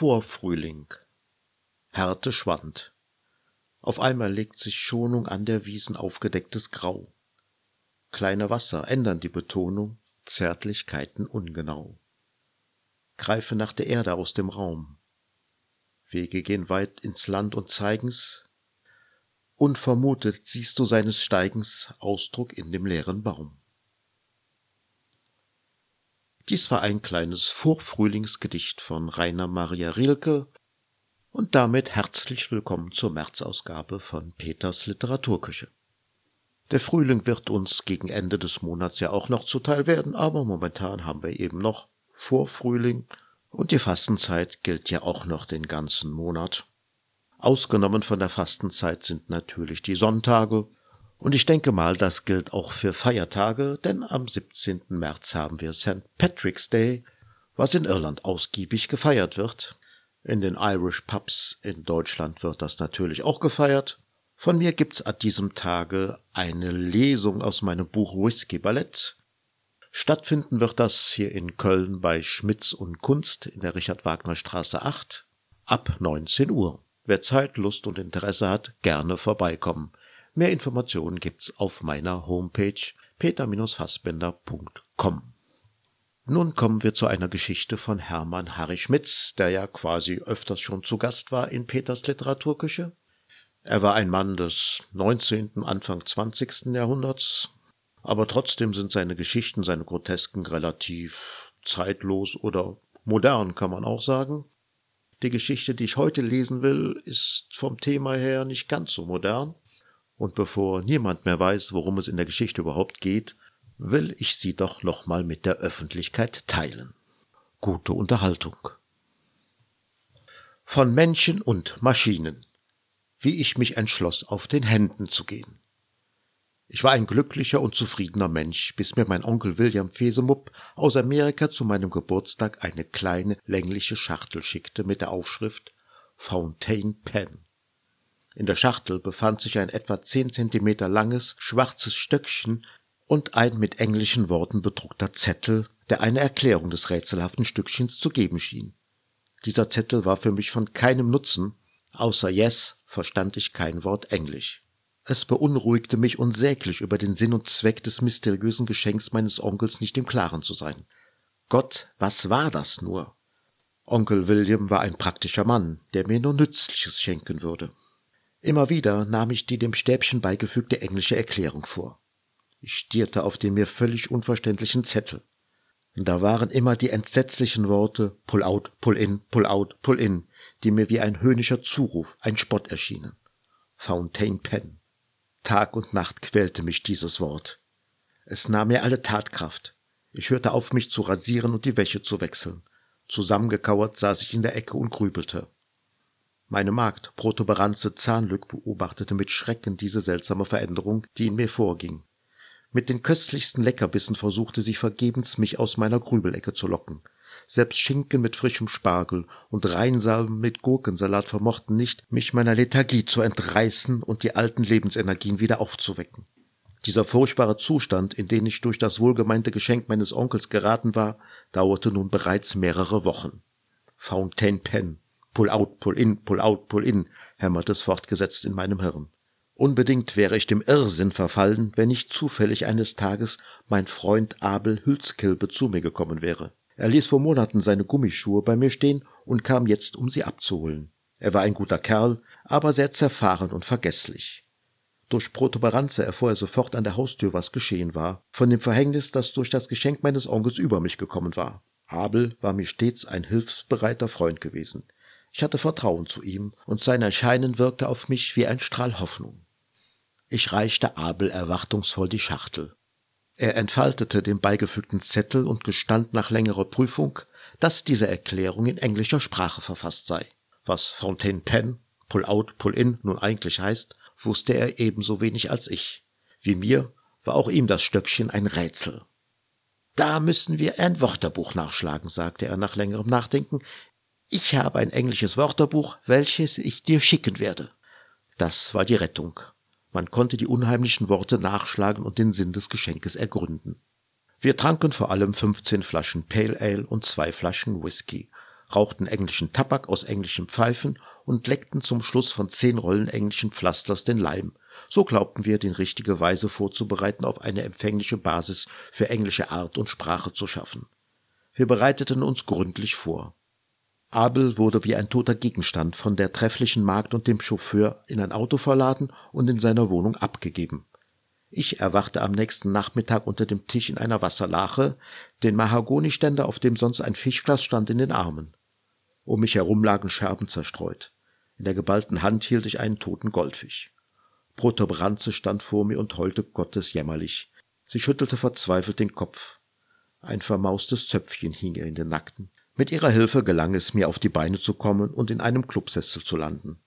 Vorfrühling. Härte schwand. Auf einmal legt sich Schonung an der Wiesen aufgedecktes Grau. Kleine Wasser ändern die Betonung, Zärtlichkeiten ungenau. Greife nach der Erde aus dem Raum. Wege gehen weit ins Land und zeigen's. Unvermutet siehst du seines Steigens Ausdruck in dem leeren Baum. Dies war ein kleines Vorfrühlingsgedicht von Rainer Maria Rilke und damit herzlich willkommen zur Märzausgabe von Peters Literaturküche. Der Frühling wird uns gegen Ende des Monats ja auch noch zuteil werden, aber momentan haben wir eben noch Vorfrühling und die Fastenzeit gilt ja auch noch den ganzen Monat. Ausgenommen von der Fastenzeit sind natürlich die Sonntage, und ich denke mal, das gilt auch für Feiertage, denn am 17. März haben wir St. Patrick's Day, was in Irland ausgiebig gefeiert wird. In den Irish Pubs in Deutschland wird das natürlich auch gefeiert. Von mir gibt's an diesem Tage eine Lesung aus meinem Buch Whisky Ballett. Stattfinden wird das hier in Köln bei Schmitz und Kunst in der Richard Wagner Straße 8 ab 19 Uhr. Wer Zeit, Lust und Interesse hat, gerne vorbeikommen. Mehr Informationen gibt's auf meiner Homepage peter-fassbender.com. Nun kommen wir zu einer Geschichte von Hermann Harry Schmitz, der ja quasi öfters schon zu Gast war in Peters Literaturküche. Er war ein Mann des 19., Anfang 20. Jahrhunderts, aber trotzdem sind seine Geschichten, seine Grotesken relativ zeitlos oder modern, kann man auch sagen. Die Geschichte, die ich heute lesen will, ist vom Thema her nicht ganz so modern und bevor niemand mehr weiß, worum es in der Geschichte überhaupt geht, will ich sie doch nochmal mit der Öffentlichkeit teilen. Gute Unterhaltung. Von Menschen und Maschinen. Wie ich mich entschloss, auf den Händen zu gehen. Ich war ein glücklicher und zufriedener Mensch, bis mir mein Onkel William Fesemupp aus Amerika zu meinem Geburtstag eine kleine längliche Schachtel schickte mit der Aufschrift Fountain Pen. In der Schachtel befand sich ein etwa zehn Zentimeter langes, schwarzes Stöckchen und ein mit englischen Worten bedruckter Zettel, der eine Erklärung des rätselhaften Stückchens zu geben schien. Dieser Zettel war für mich von keinem Nutzen, außer Yes verstand ich kein Wort Englisch. Es beunruhigte mich unsäglich, über den Sinn und Zweck des mysteriösen Geschenks meines Onkels nicht im Klaren zu sein. Gott, was war das nur? Onkel William war ein praktischer Mann, der mir nur Nützliches schenken würde. Immer wieder nahm ich die dem Stäbchen beigefügte englische Erklärung vor. Ich stierte auf den mir völlig unverständlichen Zettel. Da waren immer die entsetzlichen Worte Pull out, pull in, pull out, pull in, die mir wie ein höhnischer Zuruf, ein Spott erschienen. Fountain Pen. Tag und Nacht quälte mich dieses Wort. Es nahm mir alle Tatkraft. Ich hörte auf, mich zu rasieren und die Wäsche zu wechseln. Zusammengekauert saß ich in der Ecke und grübelte. Meine Magd, Protuberanze Zahnlück, beobachtete mit Schrecken diese seltsame Veränderung, die in mir vorging. Mit den köstlichsten Leckerbissen versuchte sie vergebens, mich aus meiner Grübelecke zu locken. Selbst Schinken mit frischem Spargel und Reinsalben mit Gurkensalat vermochten nicht, mich meiner Lethargie zu entreißen und die alten Lebensenergien wieder aufzuwecken. Dieser furchtbare Zustand, in den ich durch das wohlgemeinte Geschenk meines Onkels geraten war, dauerte nun bereits mehrere Wochen. Fountain Pen, Pull out, pull in, pull out, pull in, hämmerte es fortgesetzt in meinem Hirn. Unbedingt wäre ich dem Irrsinn verfallen, wenn nicht zufällig eines Tages mein Freund Abel Hülskilbe zu mir gekommen wäre. Er ließ vor Monaten seine Gummischuhe bei mir stehen und kam jetzt, um sie abzuholen. Er war ein guter Kerl, aber sehr zerfahren und vergesslich. Durch Protuberanze erfuhr er sofort an der Haustür, was geschehen war, von dem Verhängnis, das durch das Geschenk meines Onkels über mich gekommen war. Abel war mir stets ein hilfsbereiter Freund gewesen. Ich hatte Vertrauen zu ihm, und sein Erscheinen wirkte auf mich wie ein Strahl Hoffnung. Ich reichte Abel erwartungsvoll die Schachtel. Er entfaltete den beigefügten Zettel und gestand nach längerer Prüfung, dass diese Erklärung in englischer Sprache verfasst sei. Was Fontaine Pen, Pull out, Pull in nun eigentlich heißt, wusste er ebenso wenig als ich. Wie mir war auch ihm das Stöckchen ein Rätsel. Da müssen wir ein Wörterbuch nachschlagen, sagte er nach längerem Nachdenken. Ich habe ein englisches Wörterbuch, welches ich dir schicken werde. Das war die Rettung. Man konnte die unheimlichen Worte nachschlagen und den Sinn des Geschenkes ergründen. Wir tranken vor allem 15 Flaschen Pale Ale und zwei Flaschen Whisky. rauchten englischen Tabak aus englischen Pfeifen und leckten zum Schluss von zehn Rollen englischen Pflasters den Leim. So glaubten wir, die richtige Weise vorzubereiten, auf eine empfängliche Basis für englische Art und Sprache zu schaffen. Wir bereiteten uns gründlich vor. Abel wurde wie ein toter Gegenstand von der trefflichen Magd und dem Chauffeur in ein Auto verladen und in seiner Wohnung abgegeben. Ich erwachte am nächsten Nachmittag unter dem Tisch in einer Wasserlache, den Mahagoniständer, auf dem sonst ein Fischglas stand, in den Armen. Um mich herum lagen Scherben zerstreut. In der geballten Hand hielt ich einen toten Goldfisch. Protuberanze stand vor mir und heulte gottesjämmerlich. Sie schüttelte verzweifelt den Kopf. Ein vermaustes Zöpfchen hing ihr in den Nackten. Mit ihrer Hilfe gelang es mir, auf die Beine zu kommen und in einem Clubsessel zu landen.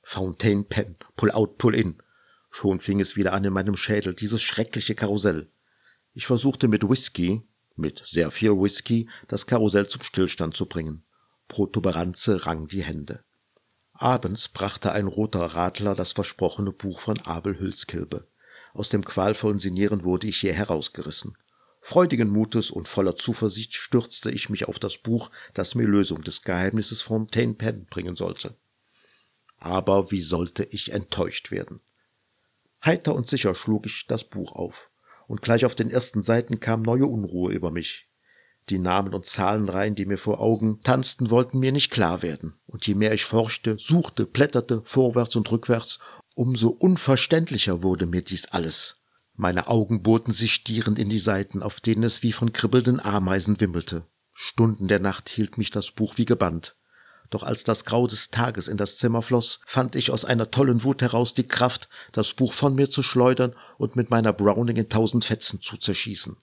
Fountain Pen, Pull out, Pull in. Schon fing es wieder an in meinem Schädel, dieses schreckliche Karussell. Ich versuchte mit Whisky, mit sehr viel Whisky, das Karussell zum Stillstand zu bringen. Protuberanze rang die Hände. Abends brachte ein roter Radler das versprochene Buch von Abel Hülskilbe. Aus dem qualvollen Sinieren wurde ich hier herausgerissen. Freudigen Mutes und voller Zuversicht stürzte ich mich auf das Buch, das mir Lösung des Geheimnisses von Fontaine Pen bringen sollte. Aber wie sollte ich enttäuscht werden? Heiter und sicher schlug ich das Buch auf, und gleich auf den ersten Seiten kam neue Unruhe über mich. Die Namen und Zahlenreihen, die mir vor Augen tanzten, wollten mir nicht klar werden, und je mehr ich forschte, suchte, blätterte, vorwärts und rückwärts, umso unverständlicher wurde mir dies alles. Meine Augen bohrten sich stierend in die Seiten, auf denen es wie von kribbelnden Ameisen wimmelte. Stunden der Nacht hielt mich das Buch wie gebannt doch als das Grau des Tages in das Zimmer floss, fand ich aus einer tollen Wut heraus die Kraft, das Buch von mir zu schleudern und mit meiner Browning in tausend Fetzen zu zerschießen.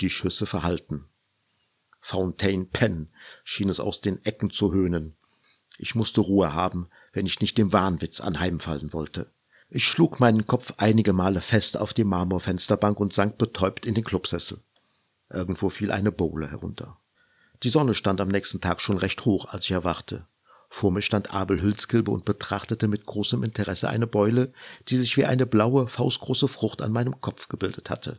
Die Schüsse verhallten. Fountain Pen schien es aus den Ecken zu höhnen. Ich musste Ruhe haben, wenn ich nicht dem Wahnwitz anheimfallen wollte. Ich schlug meinen Kopf einige Male fest auf die Marmorfensterbank und sank betäubt in den Clubsessel. Irgendwo fiel eine Bowle herunter. Die Sonne stand am nächsten Tag schon recht hoch, als ich erwachte. Vor mir stand Abel Hülskilbe und betrachtete mit großem Interesse eine Beule, die sich wie eine blaue, faustgroße Frucht an meinem Kopf gebildet hatte.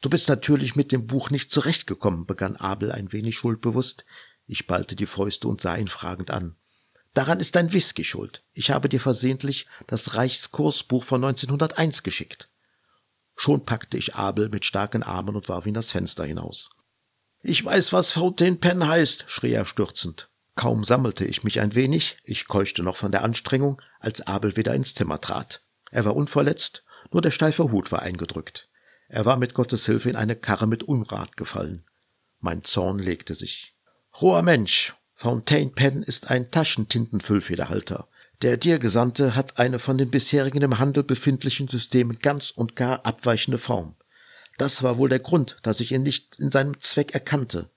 Du bist natürlich mit dem Buch nicht zurechtgekommen, begann Abel ein wenig schuldbewusst. Ich ballte die Fäuste und sah ihn fragend an. Daran ist dein Whisky schuld. Ich habe dir versehentlich das Reichskursbuch von 1901 geschickt. Schon packte ich Abel mit starken Armen und warf ihn das Fenster hinaus. Ich weiß, was Fountain Pen heißt, schrie er stürzend. Kaum sammelte ich mich ein wenig, ich keuchte noch von der Anstrengung, als Abel wieder ins Zimmer trat. Er war unverletzt, nur der steife Hut war eingedrückt. Er war mit Gottes Hilfe in eine Karre mit Unrat gefallen. Mein Zorn legte sich. Roher Mensch, Fountain Pen ist ein Taschentintenfüllfederhalter. Der dir Gesandte hat eine von den bisherigen im Handel befindlichen Systemen ganz und gar abweichende Form. Das war wohl der Grund, dass ich ihn nicht in seinem Zweck erkannte.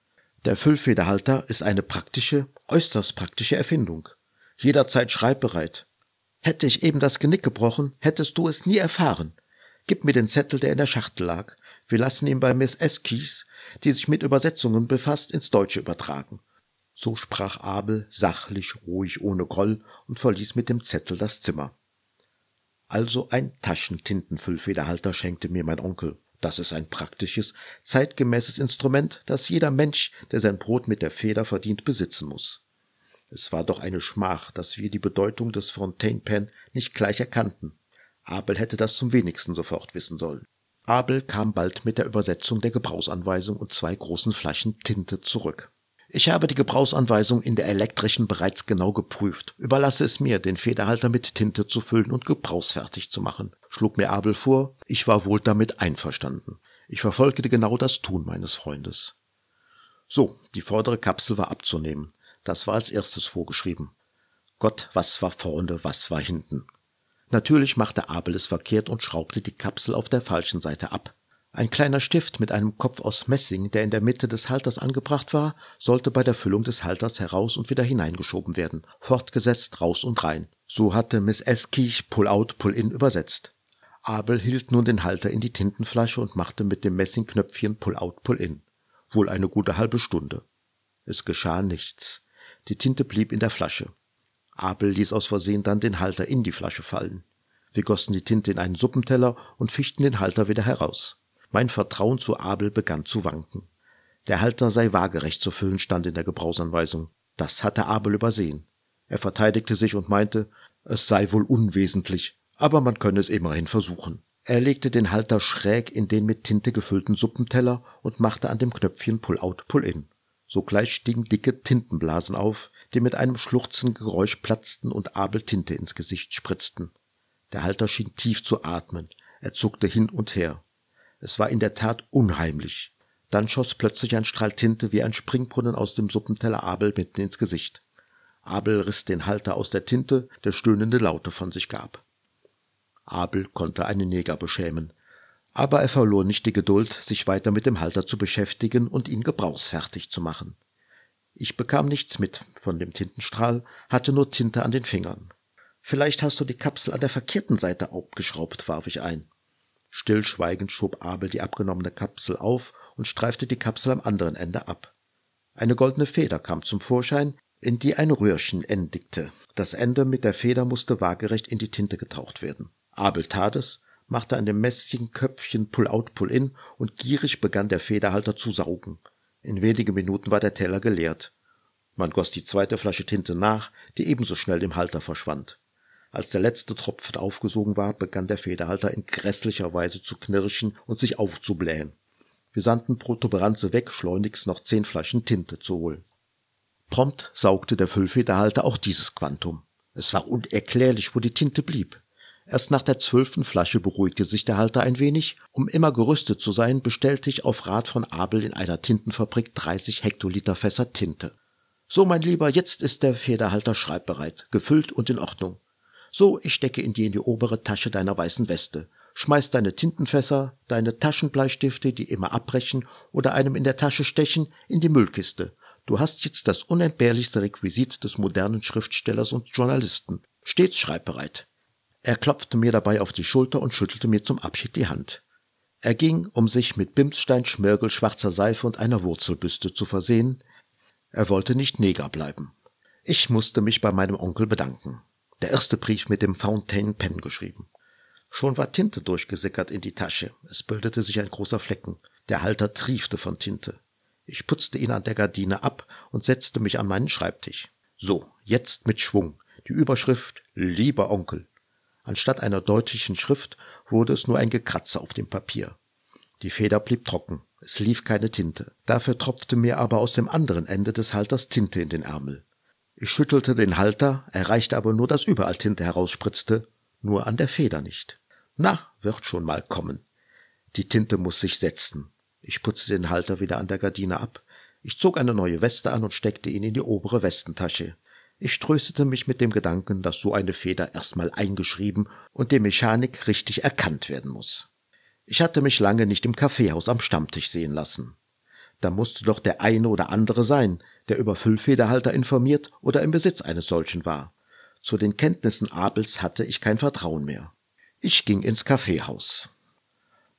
Der Füllfederhalter ist eine praktische, äußerst praktische Erfindung. Jederzeit schreibbereit. Hätte ich eben das Genick gebrochen, hättest du es nie erfahren. Gib mir den Zettel, der in der Schachtel lag. Wir lassen ihn bei Miss Eskis, die sich mit Übersetzungen befasst, ins Deutsche übertragen. So sprach Abel, sachlich, ruhig, ohne Groll und verließ mit dem Zettel das Zimmer. Also ein Taschentintenfüllfederhalter schenkte mir mein Onkel. Das ist ein praktisches, zeitgemäßes Instrument, das jeder Mensch, der sein Brot mit der Feder verdient, besitzen muss. Es war doch eine Schmach, dass wir die Bedeutung des Fontaine Pen nicht gleich erkannten. Abel hätte das zum wenigsten sofort wissen sollen. Abel kam bald mit der Übersetzung der Gebrauchsanweisung und zwei großen Flaschen Tinte zurück. Ich habe die Gebrauchsanweisung in der elektrischen bereits genau geprüft. Überlasse es mir, den Federhalter mit Tinte zu füllen und gebrauchsfertig zu machen, schlug mir Abel vor. Ich war wohl damit einverstanden. Ich verfolgte genau das Tun meines Freundes. So, die vordere Kapsel war abzunehmen. Das war als erstes vorgeschrieben. Gott, was war vorne, was war hinten. Natürlich machte Abel es verkehrt und schraubte die Kapsel auf der falschen Seite ab. Ein kleiner Stift mit einem Kopf aus Messing, der in der Mitte des Halters angebracht war, sollte bei der Füllung des Halters heraus und wieder hineingeschoben werden, fortgesetzt raus und rein. So hatte Miss Eskich Pull-out, Pull-in übersetzt. Abel hielt nun den Halter in die Tintenflasche und machte mit dem Messingknöpfchen Pull-out, Pull-in. Wohl eine gute halbe Stunde. Es geschah nichts. Die Tinte blieb in der Flasche. Abel ließ aus Versehen dann den Halter in die Flasche fallen. Wir gossen die Tinte in einen Suppenteller und fischten den Halter wieder heraus. Mein Vertrauen zu Abel begann zu wanken. Der Halter sei waagerecht zu füllen, stand in der Gebrauchsanweisung. Das hatte Abel übersehen. Er verteidigte sich und meinte, es sei wohl unwesentlich, aber man könne es immerhin versuchen. Er legte den Halter schräg in den mit Tinte gefüllten Suppenteller und machte an dem Knöpfchen Pull-out, Pull-in. Sogleich stiegen dicke Tintenblasen auf, die mit einem schluchzenden Geräusch platzten und Abel Tinte ins Gesicht spritzten. Der Halter schien tief zu atmen. Er zuckte hin und her. Es war in der Tat unheimlich. Dann schoss plötzlich ein Strahl Tinte wie ein Springbrunnen aus dem Suppenteller Abel mitten ins Gesicht. Abel riss den Halter aus der Tinte, der stöhnende Laute von sich gab. Abel konnte einen Neger beschämen. Aber er verlor nicht die Geduld, sich weiter mit dem Halter zu beschäftigen und ihn gebrauchsfertig zu machen. Ich bekam nichts mit von dem Tintenstrahl, hatte nur Tinte an den Fingern. Vielleicht hast du die Kapsel an der verkehrten Seite abgeschraubt, warf ich ein. Stillschweigend schob Abel die abgenommene Kapsel auf und streifte die Kapsel am anderen Ende ab. Eine goldene Feder kam zum Vorschein, in die ein Röhrchen endigte. Das Ende mit der Feder musste waagerecht in die Tinte getaucht werden. Abel tat es, machte an dem mäßigen Köpfchen Pull-out, Pull-in und gierig begann der Federhalter zu saugen. In wenigen Minuten war der Teller geleert. Man goss die zweite Flasche Tinte nach, die ebenso schnell im Halter verschwand. Als der letzte Tropfen aufgesogen war, begann der Federhalter in grässlicher Weise zu knirschen und sich aufzublähen. Wir sandten Protuberanze weg, schleunigst noch zehn Flaschen Tinte zu holen. Prompt saugte der Füllfederhalter auch dieses Quantum. Es war unerklärlich, wo die Tinte blieb. Erst nach der zwölften Flasche beruhigte sich der Halter ein wenig. Um immer gerüstet zu sein, bestellte ich auf Rat von Abel in einer Tintenfabrik 30 Hektoliter Fässer Tinte. So, mein Lieber, jetzt ist der Federhalter schreibbereit, gefüllt und in Ordnung. So, ich stecke ihn dir in die obere Tasche deiner weißen Weste. Schmeiß deine Tintenfässer, deine Taschenbleistifte, die immer abbrechen oder einem in der Tasche stechen, in die Müllkiste. Du hast jetzt das unentbehrlichste Requisit des modernen Schriftstellers und Journalisten. Stets schreibbereit. Er klopfte mir dabei auf die Schulter und schüttelte mir zum Abschied die Hand. Er ging, um sich mit Bimsstein, Schmirgel, schwarzer Seife und einer Wurzelbüste zu versehen. Er wollte nicht Neger bleiben. Ich musste mich bei meinem Onkel bedanken. Der erste Brief mit dem Fountain Pen geschrieben. Schon war Tinte durchgesickert in die Tasche. Es bildete sich ein großer Flecken. Der Halter triefte von Tinte. Ich putzte ihn an der Gardine ab und setzte mich an meinen Schreibtisch. So, jetzt mit Schwung. Die Überschrift Lieber Onkel. Anstatt einer deutlichen Schrift wurde es nur ein Gekratzer auf dem Papier. Die Feder blieb trocken. Es lief keine Tinte. Dafür tropfte mir aber aus dem anderen Ende des Halters Tinte in den Ärmel. Ich schüttelte den Halter, erreichte aber nur, dass überall Tinte herausspritzte, nur an der Feder nicht. Na, wird schon mal kommen. Die Tinte muss sich setzen. Ich putzte den Halter wieder an der Gardine ab. Ich zog eine neue Weste an und steckte ihn in die obere Westentasche. Ich tröstete mich mit dem Gedanken, dass so eine Feder erstmal eingeschrieben und die Mechanik richtig erkannt werden muss. Ich hatte mich lange nicht im Kaffeehaus am Stammtisch sehen lassen. Da musste doch der eine oder andere sein, der über Füllfederhalter informiert oder im Besitz eines solchen war. Zu den Kenntnissen Abels hatte ich kein Vertrauen mehr. Ich ging ins Kaffeehaus.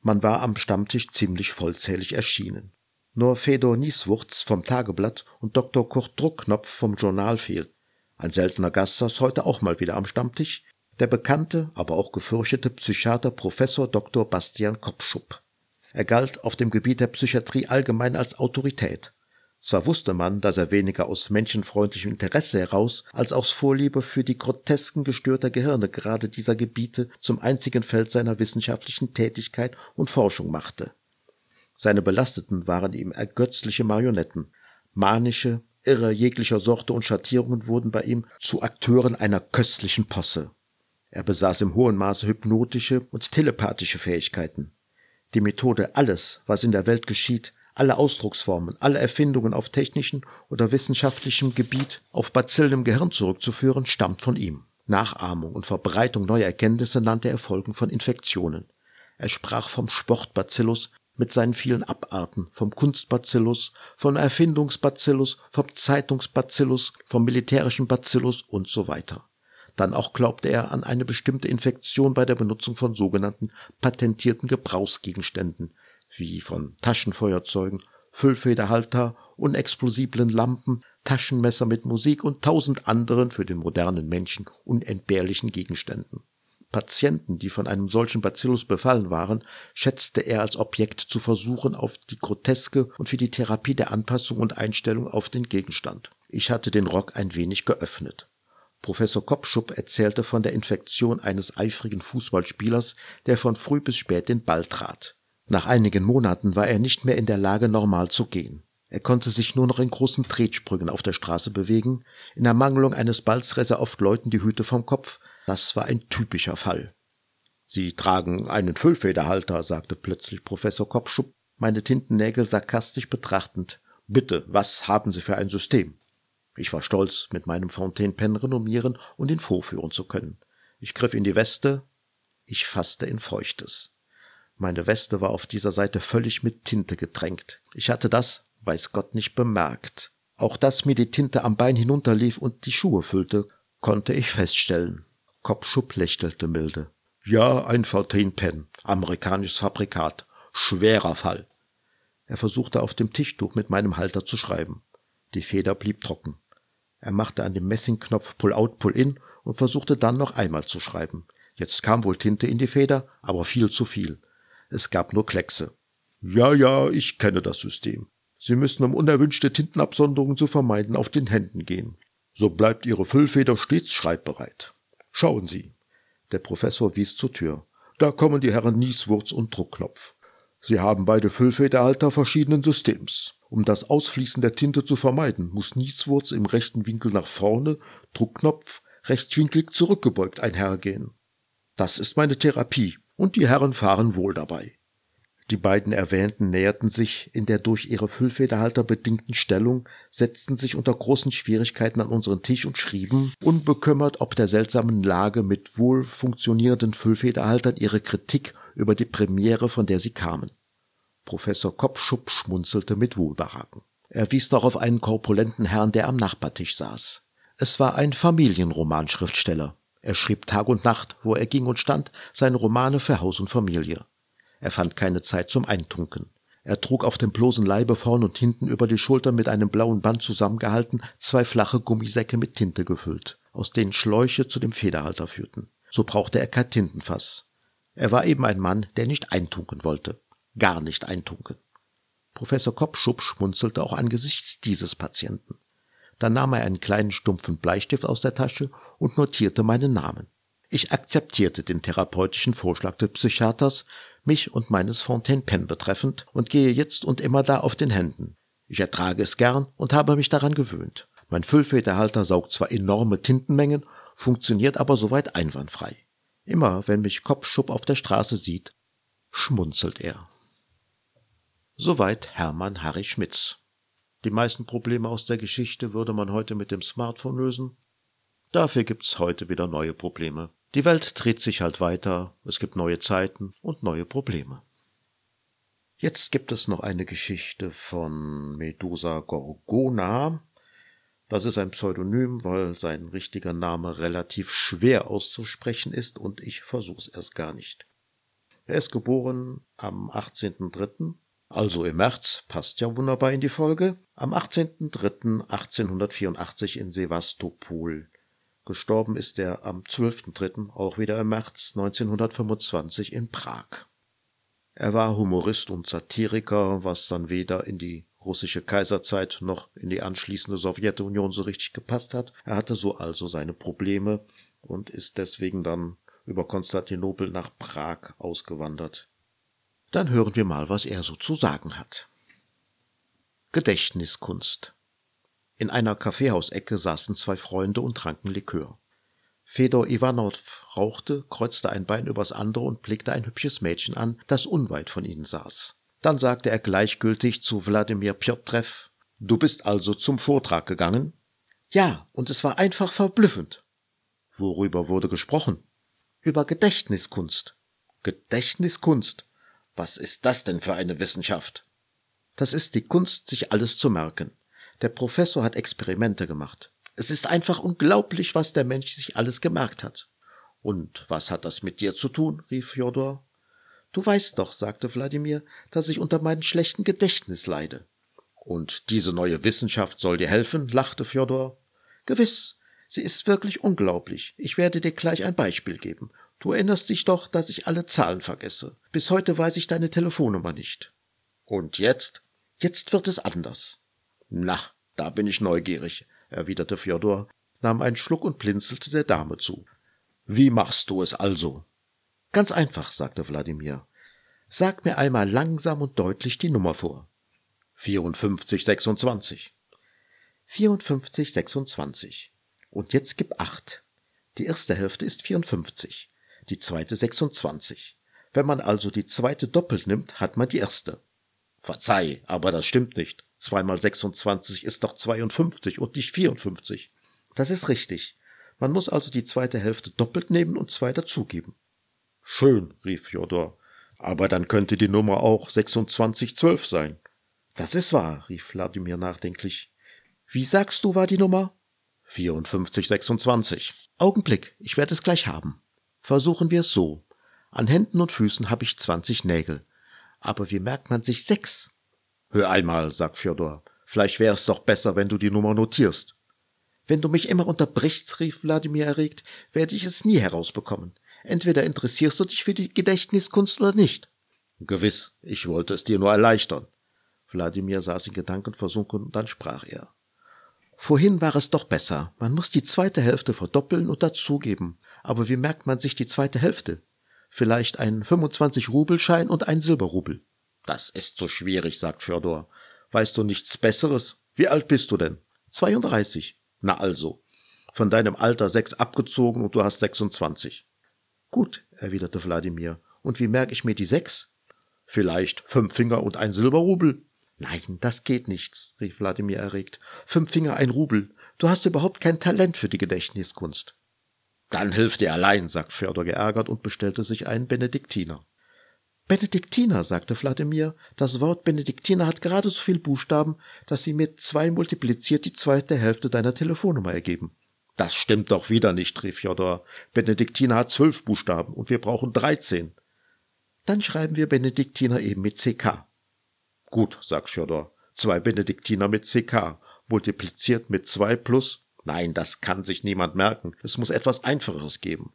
Man war am Stammtisch ziemlich vollzählig erschienen. Nur Fedor Nieswurz vom Tageblatt und Dr. Kurt Druckknopf vom Journal fehlten. Ein seltener Gast saß heute auch mal wieder am Stammtisch, der bekannte, aber auch gefürchtete Psychiater Professor Dr. Bastian Kopschupp. Er galt auf dem Gebiet der Psychiatrie allgemein als Autorität. Zwar wusste man, dass er weniger aus menschenfreundlichem Interesse heraus als aus Vorliebe für die Grotesken gestörter Gehirne gerade dieser Gebiete zum einzigen Feld seiner wissenschaftlichen Tätigkeit und Forschung machte. Seine Belasteten waren ihm ergötzliche Marionetten. Manische, Irre jeglicher Sorte und Schattierungen wurden bei ihm zu Akteuren einer köstlichen Posse. Er besaß im hohen Maße hypnotische und telepathische Fähigkeiten. Die Methode, alles, was in der Welt geschieht, alle Ausdrucksformen, alle Erfindungen auf technischem oder wissenschaftlichem Gebiet auf Bazillen im Gehirn zurückzuführen, stammt von ihm. Nachahmung und Verbreitung neuer Erkenntnisse nannte er Folgen von Infektionen. Er sprach vom Sportbacillus mit seinen vielen Abarten, vom Kunstbacillus, vom Erfindungsbacillus, vom Zeitungsbacillus, vom militärischen Bacillus und so weiter. Dann auch glaubte er an eine bestimmte Infektion bei der Benutzung von sogenannten patentierten Gebrauchsgegenständen, wie von Taschenfeuerzeugen, Füllfederhalter, unexplosiblen Lampen, Taschenmesser mit Musik und tausend anderen für den modernen Menschen unentbehrlichen Gegenständen. Patienten, die von einem solchen Bacillus befallen waren, schätzte er als Objekt zu versuchen auf die groteske und für die Therapie der Anpassung und Einstellung auf den Gegenstand. Ich hatte den Rock ein wenig geöffnet. Professor Kopschupp erzählte von der Infektion eines eifrigen Fußballspielers, der von früh bis spät den Ball trat. Nach einigen Monaten war er nicht mehr in der Lage, normal zu gehen. Er konnte sich nur noch in großen Tretssprüngen auf der Straße bewegen. In Ermangelung eines Balls riss er oft Leuten die Hüte vom Kopf. Das war ein typischer Fall. Sie tragen einen Füllfederhalter, sagte plötzlich Professor Kopschupp, meine Tintennägel sarkastisch betrachtend. Bitte, was haben Sie für ein System? Ich war stolz, mit meinem Fontaine Pen renommieren und ihn vorführen zu können. Ich griff in die Weste, ich fasste in Feuchtes. Meine Weste war auf dieser Seite völlig mit Tinte getränkt. Ich hatte das, weiß Gott, nicht bemerkt. Auch dass mir die Tinte am Bein hinunterlief und die Schuhe füllte, konnte ich feststellen. Kopfschupp lächelte milde. Ja, ein Fontaine Pen, amerikanisches Fabrikat. Schwerer Fall. Er versuchte auf dem Tischtuch mit meinem Halter zu schreiben. Die Feder blieb trocken. Er machte an dem Messingknopf Pull-out, Pull-in und versuchte dann noch einmal zu schreiben. Jetzt kam wohl Tinte in die Feder, aber viel zu viel. Es gab nur Kleckse. Ja, ja, ich kenne das System. Sie müssen, um unerwünschte Tintenabsonderungen zu vermeiden, auf den Händen gehen. So bleibt Ihre Füllfeder stets schreibbereit. Schauen Sie. Der Professor wies zur Tür. Da kommen die Herren Nieswurz und Druckknopf. Sie haben beide Füllfederhalter verschiedenen Systems. Um das Ausfließen der Tinte zu vermeiden, muss Nieswurz im rechten Winkel nach vorne, Druckknopf rechtwinklig zurückgebeugt einhergehen. Das ist meine Therapie, und die Herren fahren wohl dabei. Die beiden Erwähnten näherten sich in der durch ihre Füllfederhalter bedingten Stellung, setzten sich unter großen Schwierigkeiten an unseren Tisch und schrieben, unbekümmert ob der seltsamen Lage mit wohl funktionierenden Füllfederhaltern, ihre Kritik über die Premiere, von der sie kamen. Professor Kopfschupp schmunzelte mit Wohlbehagen. Er wies noch auf einen korpulenten Herrn, der am Nachbartisch saß. Es war ein Familienromanschriftsteller. Er schrieb Tag und Nacht, wo er ging und stand, seine Romane für Haus und Familie. Er fand keine Zeit zum Eintunken. Er trug auf dem bloßen Leibe vorn und hinten über die Schulter mit einem blauen Band zusammengehalten zwei flache Gummisäcke mit Tinte gefüllt, aus denen Schläuche zu dem Federhalter führten. So brauchte er kein Tintenfass. Er war eben ein Mann, der nicht eintunken wollte gar nicht eintunken. Professor Kopfschub schmunzelte auch angesichts dieses Patienten. Dann nahm er einen kleinen stumpfen Bleistift aus der Tasche und notierte meinen Namen. Ich akzeptierte den therapeutischen Vorschlag des Psychiaters, mich und meines Fontaine Pen betreffend, und gehe jetzt und immer da auf den Händen. Ich ertrage es gern und habe mich daran gewöhnt. Mein Füllfederhalter saugt zwar enorme Tintenmengen, funktioniert aber soweit einwandfrei. Immer wenn mich Kopfschub auf der Straße sieht, schmunzelt er. Soweit Hermann Harry Schmitz. Die meisten Probleme aus der Geschichte würde man heute mit dem Smartphone lösen. Dafür gibt's heute wieder neue Probleme. Die Welt dreht sich halt weiter, es gibt neue Zeiten und neue Probleme. Jetzt gibt es noch eine Geschichte von Medusa Gorgona. Das ist ein Pseudonym, weil sein richtiger Name relativ schwer auszusprechen ist und ich versuch's erst gar nicht. Er ist geboren am 18.03. Also im März, passt ja wunderbar in die Folge, am 18.03.1884 in Sevastopol. Gestorben ist er am 12.03. auch wieder im März 1925 in Prag. Er war Humorist und Satiriker, was dann weder in die russische Kaiserzeit noch in die anschließende Sowjetunion so richtig gepasst hat. Er hatte so also seine Probleme und ist deswegen dann über Konstantinopel nach Prag ausgewandert. Dann hören wir mal, was er so zu sagen hat. Gedächtniskunst. In einer Kaffeehausecke saßen zwei Freunde und tranken Likör. Fedor Iwanow rauchte, kreuzte ein Bein übers andere und blickte ein hübsches Mädchen an, das unweit von ihnen saß. Dann sagte er gleichgültig zu Wladimir Pjotrew, Du bist also zum Vortrag gegangen? Ja, und es war einfach verblüffend. Worüber wurde gesprochen? Über Gedächtniskunst. Gedächtniskunst. Was ist das denn für eine Wissenschaft? Das ist die Kunst, sich alles zu merken. Der Professor hat Experimente gemacht. Es ist einfach unglaublich, was der Mensch sich alles gemerkt hat. Und was hat das mit dir zu tun? rief Fjodor. Du weißt doch, sagte Wladimir, dass ich unter meinem schlechten Gedächtnis leide. Und diese neue Wissenschaft soll dir helfen? lachte Fjodor. Gewiss. Sie ist wirklich unglaublich. Ich werde dir gleich ein Beispiel geben. Du erinnerst dich doch, dass ich alle Zahlen vergesse. Bis heute weiß ich deine Telefonnummer nicht. Und jetzt? Jetzt wird es anders. Na, da bin ich neugierig, erwiderte Fjodor, nahm einen Schluck und blinzelte der Dame zu. Wie machst du es also? Ganz einfach, sagte Wladimir. Sag mir einmal langsam und deutlich die Nummer vor. 5426. 5426. Und jetzt gib acht. Die erste Hälfte ist 54, die zweite 26. Wenn man also die zweite doppelt nimmt, hat man die erste. Verzeih, aber das stimmt nicht. Zweimal 26 ist doch 52 und nicht 54. Das ist richtig. Man muss also die zweite Hälfte doppelt nehmen und zwei dazugeben. Schön, rief Fjodor. Aber dann könnte die Nummer auch 2612 sein. Das ist wahr, rief Wladimir nachdenklich. Wie sagst du, war die Nummer? 5426. Augenblick, ich werde es gleich haben. Versuchen wir es so. An Händen und Füßen habe ich 20 Nägel. Aber wie merkt man sich sechs? Hör einmal, sagt Fjodor. Vielleicht wäre es doch besser, wenn du die Nummer notierst. Wenn du mich immer unterbrichst, rief Wladimir erregt, werde ich es nie herausbekommen. Entweder interessierst du dich für die Gedächtniskunst oder nicht. Gewiss, ich wollte es dir nur erleichtern. Wladimir saß in Gedanken versunken und dann sprach er. Vorhin war es doch besser. Man muss die zweite Hälfte verdoppeln und dazugeben. Aber wie merkt man sich die zweite Hälfte? Vielleicht ein 25-Rubelschein und ein Silberrubel. Das ist so schwierig, sagt Fjodor. Weißt du nichts Besseres? Wie alt bist du denn? 32. Na also. Von deinem Alter sechs abgezogen und du hast 26. Gut, erwiderte Wladimir. Und wie merke ich mir die sechs? Vielleicht fünf Finger und ein Silberrubel. Nein, das geht nichts, rief Wladimir erregt. Fünf Finger ein Rubel. Du hast überhaupt kein Talent für die Gedächtniskunst. Dann hilf dir allein, sagt Förder geärgert und bestellte sich einen Benediktiner. Benediktiner, sagte Wladimir. Das Wort Benediktiner hat gerade so viel Buchstaben, dass sie mit zwei multipliziert die zweite Hälfte deiner Telefonnummer ergeben. Das stimmt doch wieder nicht, rief Fjodor. Benediktiner hat zwölf Buchstaben und wir brauchen dreizehn. Dann schreiben wir Benediktiner eben mit CK. Gut, sagt Fjodor. Zwei Benediktiner mit CK, multipliziert mit zwei plus. Nein, das kann sich niemand merken. Es muss etwas Einfacheres geben.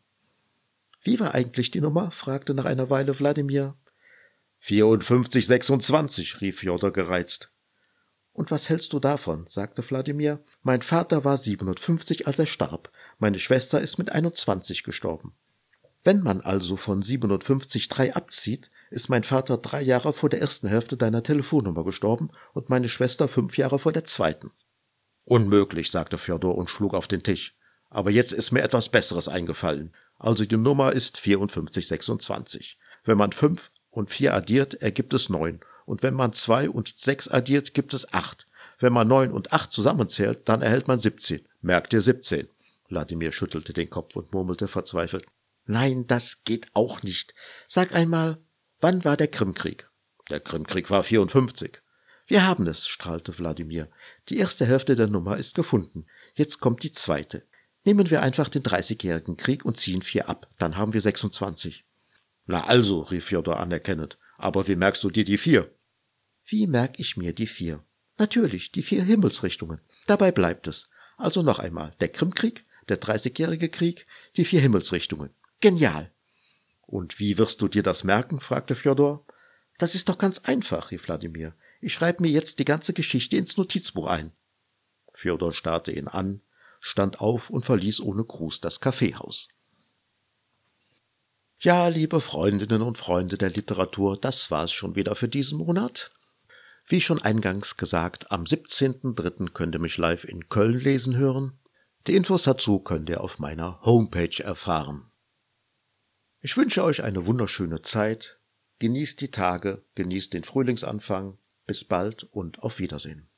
Wie war eigentlich die Nummer? fragte nach einer Weile Wladimir. 5426, rief Fjodor gereizt. Und was hältst du davon? sagte Wladimir. Mein Vater war 57, als er starb. Meine Schwester ist mit 21 gestorben. Wenn man also von 57 drei abzieht, ist mein Vater drei Jahre vor der ersten Hälfte deiner Telefonnummer gestorben und meine Schwester fünf Jahre vor der zweiten. Unmöglich, sagte Fjodor und schlug auf den Tisch. Aber jetzt ist mir etwas Besseres eingefallen. Also die Nummer ist 5426. Wenn man fünf und vier addiert, ergibt es neun. Und wenn man zwei und sechs addiert, gibt es acht. Wenn man neun und acht zusammenzählt, dann erhält man siebzehn. Merkt ihr siebzehn? Wladimir schüttelte den Kopf und murmelte verzweifelt. Nein, das geht auch nicht. Sag einmal, wann war der Krimkrieg? Der Krimkrieg war 54. Wir haben es, strahlte Wladimir. Die erste Hälfte der Nummer ist gefunden. Jetzt kommt die zweite. Nehmen wir einfach den Dreißigjährigen Krieg und ziehen vier ab. Dann haben wir 26. Na also, rief Fjodor anerkennend. Aber wie merkst du dir die vier? Wie merk ich mir die vier? Natürlich, die vier Himmelsrichtungen. Dabei bleibt es. Also noch einmal. Der Krimkrieg, der Dreißigjährige Krieg, die vier Himmelsrichtungen. Genial. Und wie wirst du dir das merken? fragte Fjodor. Das ist doch ganz einfach, rief Wladimir. Ich schreibe mir jetzt die ganze Geschichte ins Notizbuch ein. Fjodor starrte ihn an, stand auf und verließ ohne Gruß das Kaffeehaus. Ja, liebe Freundinnen und Freunde der Literatur, das war es schon wieder für diesen Monat. Wie schon eingangs gesagt, am 17.03. könnt ihr mich live in Köln lesen hören. Die Infos dazu könnt ihr auf meiner Homepage erfahren. Ich wünsche euch eine wunderschöne Zeit. Genießt die Tage, genießt den Frühlingsanfang. Bis bald und auf Wiedersehen.